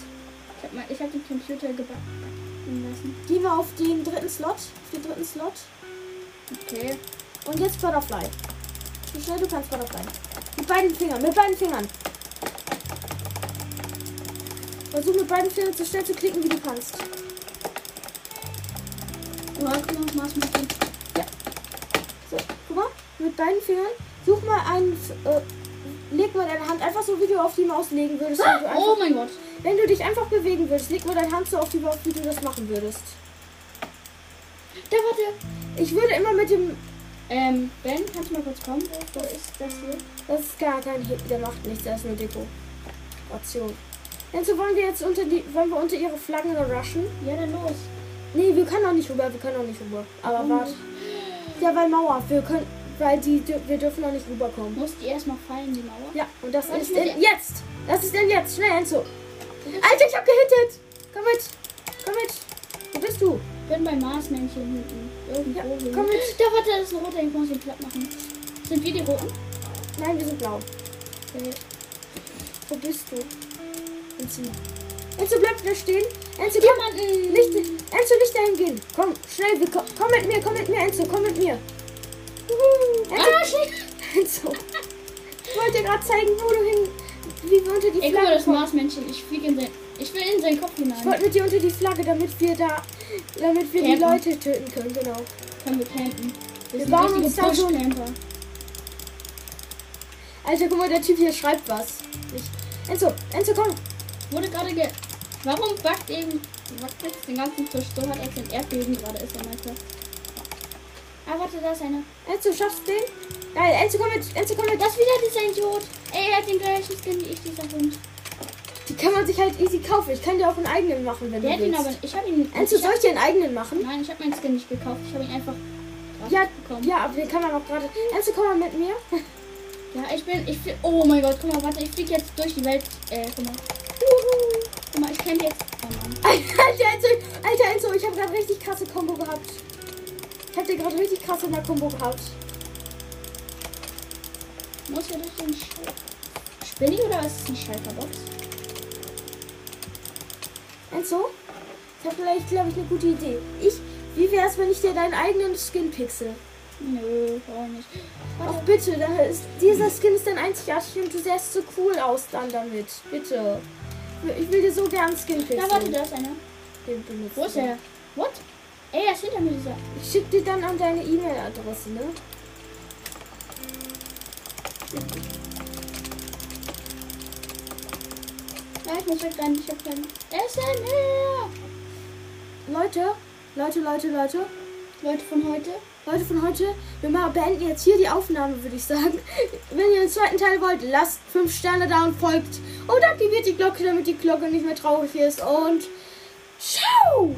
Ich hab, mal, ich hab den Computer gebacken lassen. Gehen wir auf den dritten Slot. Auf den dritten Slot. Okay. Und jetzt Butterfly. So schnell du kannst Butterfly. Mit beiden Fingern, mit beiden Fingern. Versuch mit beiden Fingern so schnell zu klicken, wie du kannst. Oh, guck mal, mach's mit dem. So, guck mal, mit beiden Fingern. Such mal einen, äh, leg mal deine Hand einfach so, wie du auf die Maus legen würdest. Wenn du, einfach, Oh mein Gott. wenn du dich einfach bewegen würdest, leg mal deine Hand so auf die Maus, wie du das machen würdest. Da war der. Ich würde immer mit dem, Ähm, Ben, kannst du mal kurz kommen? Wo ist das hier? Das ist gar kein Hit, der macht nichts, das ist nur Deko. Option. Enzo, wollen wir jetzt unter die, wollen wir unter ihre Flaggen rushen? Ja, dann los. Nee, wir können auch nicht rüber, wir können auch nicht rüber. Aber Warum warte. Ja, weil Mauer, wir können, weil die, wir dürfen noch nicht rüberkommen. Muss die erstmal fallen, die Mauer? Ja, und das Warte, ist in, jetzt. Das ist denn jetzt. Schnell, Enzo. Alter, ich hab gehittet. Komm mit. Komm mit. Wo bist du? Ich bin beim Marsmännchen hinten. Irgendwo. Ja, hin. komm mit. Da, warte, das ist ein roter, ich muss ihn platt machen. Sind wir die roten? Nein, wir sind blau. Okay. Wo bist du? Enzo. Enzo, bleib da stehen. Enzo, komm. Diamanten! Nicht, Enzo, nicht dahin gehen. Komm, schnell. Komm, komm mit mir, komm mit mir, Enzo. Komm mit mir. Enzo. [laughs] Ich wollte gerade zeigen, wo du hin, wie wir unter die Ey, guck mal, Flagge das. Marsmännchen. Ich fliege in sein. Ich will in seinen Kopf Ich hinein. wollte mit dir unter die Flagge, damit wir da, damit wir die Campen. Leute töten können, genau. Können wir campen. Wir sind bauen uns da so-. Alter, guck mal, der Typ hier schreibt was. Nicht. Enzo, Enzo, komm. Wurde gerade ge. Warum backt eben. Backt jetzt den ganzen Tisch so hat, als ein Erdbeben gerade ist, meinte. Ah, warte, da ist einer. Enzo, schaffst du den? Geil, Enzo, komm mit, Enzo, komm mit. Das ist wieder dieser Idiot. Ey, er hat den gleichen Skin wie ich, dieser Hund. Die kann man sich halt easy kaufen. Ich kann dir auch einen eigenen machen, wenn Der du hat ihn willst. aber. Ich habe ihn. Enzo, ich soll ich dir einen eigenen machen? Nein, ich habe meinen Skin nicht gekauft. Ich habe ihn einfach. Ja, bekommen. ja, aber den kann man auch gerade. Enzo, komm mal mit mir. [laughs] Ja, ich bin. Ich flieg, Oh mein Gott, guck mal, warte, ich fliege jetzt durch die Welt. Äh, guck mal. Guck mal, ich camp jetzt. Oh Mann. [laughs] Alter, Enzo, Alter, Enzo, ich habe gerade richtig krasse Combo gehabt. Ich habe dir gerade richtig krasse in der Combo gehabt. Muss ja durch den Sch Spinny oder ist es eine Schalterbox? Enzo, ich habe vielleicht, glaube ich, eine gute Idee. Ich, wie wär's, wenn ich dir deinen eigenen Skin pixel? Nö, auch nicht. Ach Warte, bitte, dann ist, dieser Skin ist dann einzigartig und du sähst so cool aus dann damit. Bitte. Ich will dir so gern Skin pixeln. da warte, da ist einer. Den benutzt Wo ist er? What? Ey, er ist hinter mir dieser. Ich schick dir dann an deine E-Mail-Adresse, ne? Ja, ich muss wegrennen, ich hab keinen. Er ist ein her! Leute, Leute, Leute, Leute. Leute von heute. Leute von heute, wir mal beenden jetzt hier die Aufnahme, würde ich sagen. [laughs] Wenn ihr den zweiten Teil wollt, lasst 5 Sterne da und folgt. Und aktiviert die Glocke, damit die Glocke nicht mehr traurig ist. Und ciao!